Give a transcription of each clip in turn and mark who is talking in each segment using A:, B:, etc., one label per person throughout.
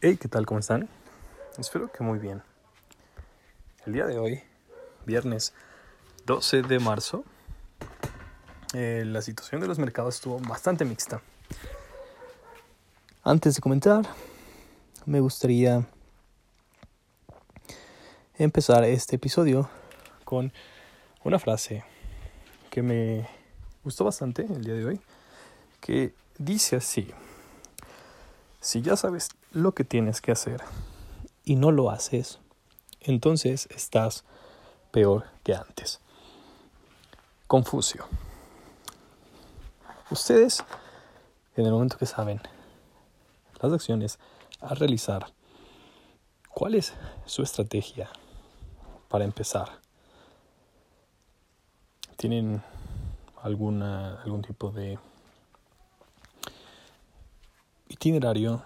A: Hey, ¿qué tal? ¿Cómo están? Espero que muy bien. El día de hoy, viernes 12 de marzo, eh, la situación de los mercados estuvo bastante mixta. Antes de comentar, me gustaría empezar este episodio con una frase que me gustó bastante el día de hoy, que dice así. Si ya sabes lo que tienes que hacer y no lo haces, entonces estás peor que antes. Confucio. Ustedes, en el momento que saben las acciones a realizar, ¿cuál es su estrategia para empezar? ¿Tienen alguna, algún tipo de itinerario,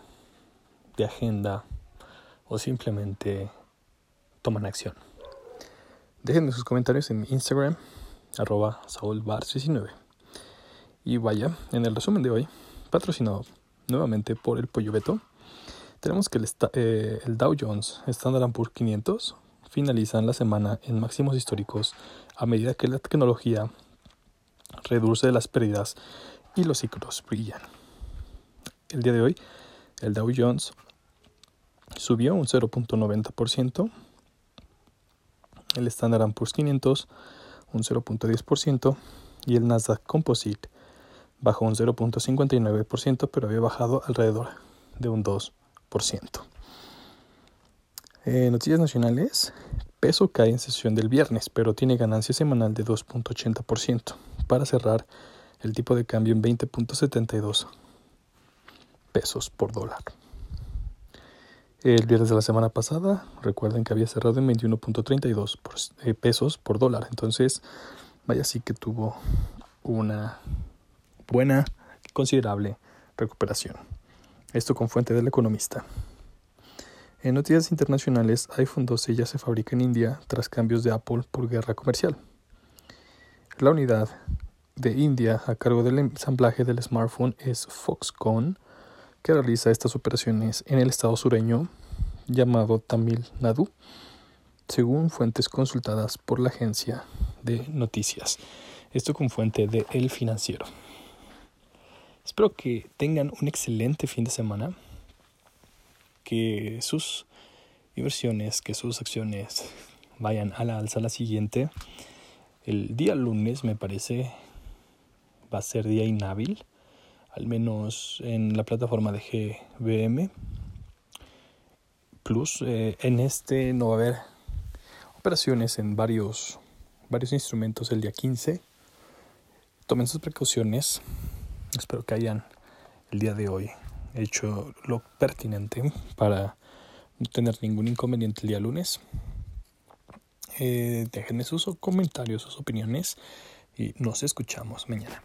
A: de agenda o simplemente toman acción. Déjenme sus comentarios en Instagram, arroba saulbar19. Y vaya, en el resumen de hoy, patrocinado nuevamente por el Pollo Beto, tenemos que el, eh, el Dow Jones Standard Poor's 500 finalizan la semana en máximos históricos a medida que la tecnología reduce las pérdidas y los ciclos brillan. El día de hoy, el Dow Jones subió un 0.90%, el Standard Poor's 500 un 0.10% y el Nasdaq Composite bajó un 0.59%, pero había bajado alrededor de un 2%. Eh, noticias nacionales. Peso cae en sesión del viernes, pero tiene ganancia semanal de 2.80% para cerrar el tipo de cambio en 20.72 pesos por dólar. El viernes de la semana pasada, recuerden que había cerrado en 21.32 eh, pesos por dólar. Entonces, vaya sí que tuvo una buena, considerable recuperación. Esto con fuente del economista. En noticias internacionales, iPhone 12 ya se fabrica en India tras cambios de Apple por guerra comercial. La unidad de India a cargo del ensamblaje del smartphone es Foxconn que realiza estas operaciones en el estado sureño llamado Tamil Nadu, según fuentes consultadas por la agencia de noticias. Esto con fuente de El Financiero. Espero que tengan un excelente fin de semana, que sus inversiones, que sus acciones vayan a la alza la siguiente. El día lunes me parece va a ser día inhábil al menos en la plataforma de GBM Plus. Eh, en este no va a haber operaciones en varios, varios instrumentos el día 15. Tomen sus precauciones. Espero que hayan el día de hoy hecho lo pertinente para no tener ningún inconveniente el día lunes. Eh, déjenme sus comentarios, sus opiniones y nos escuchamos mañana.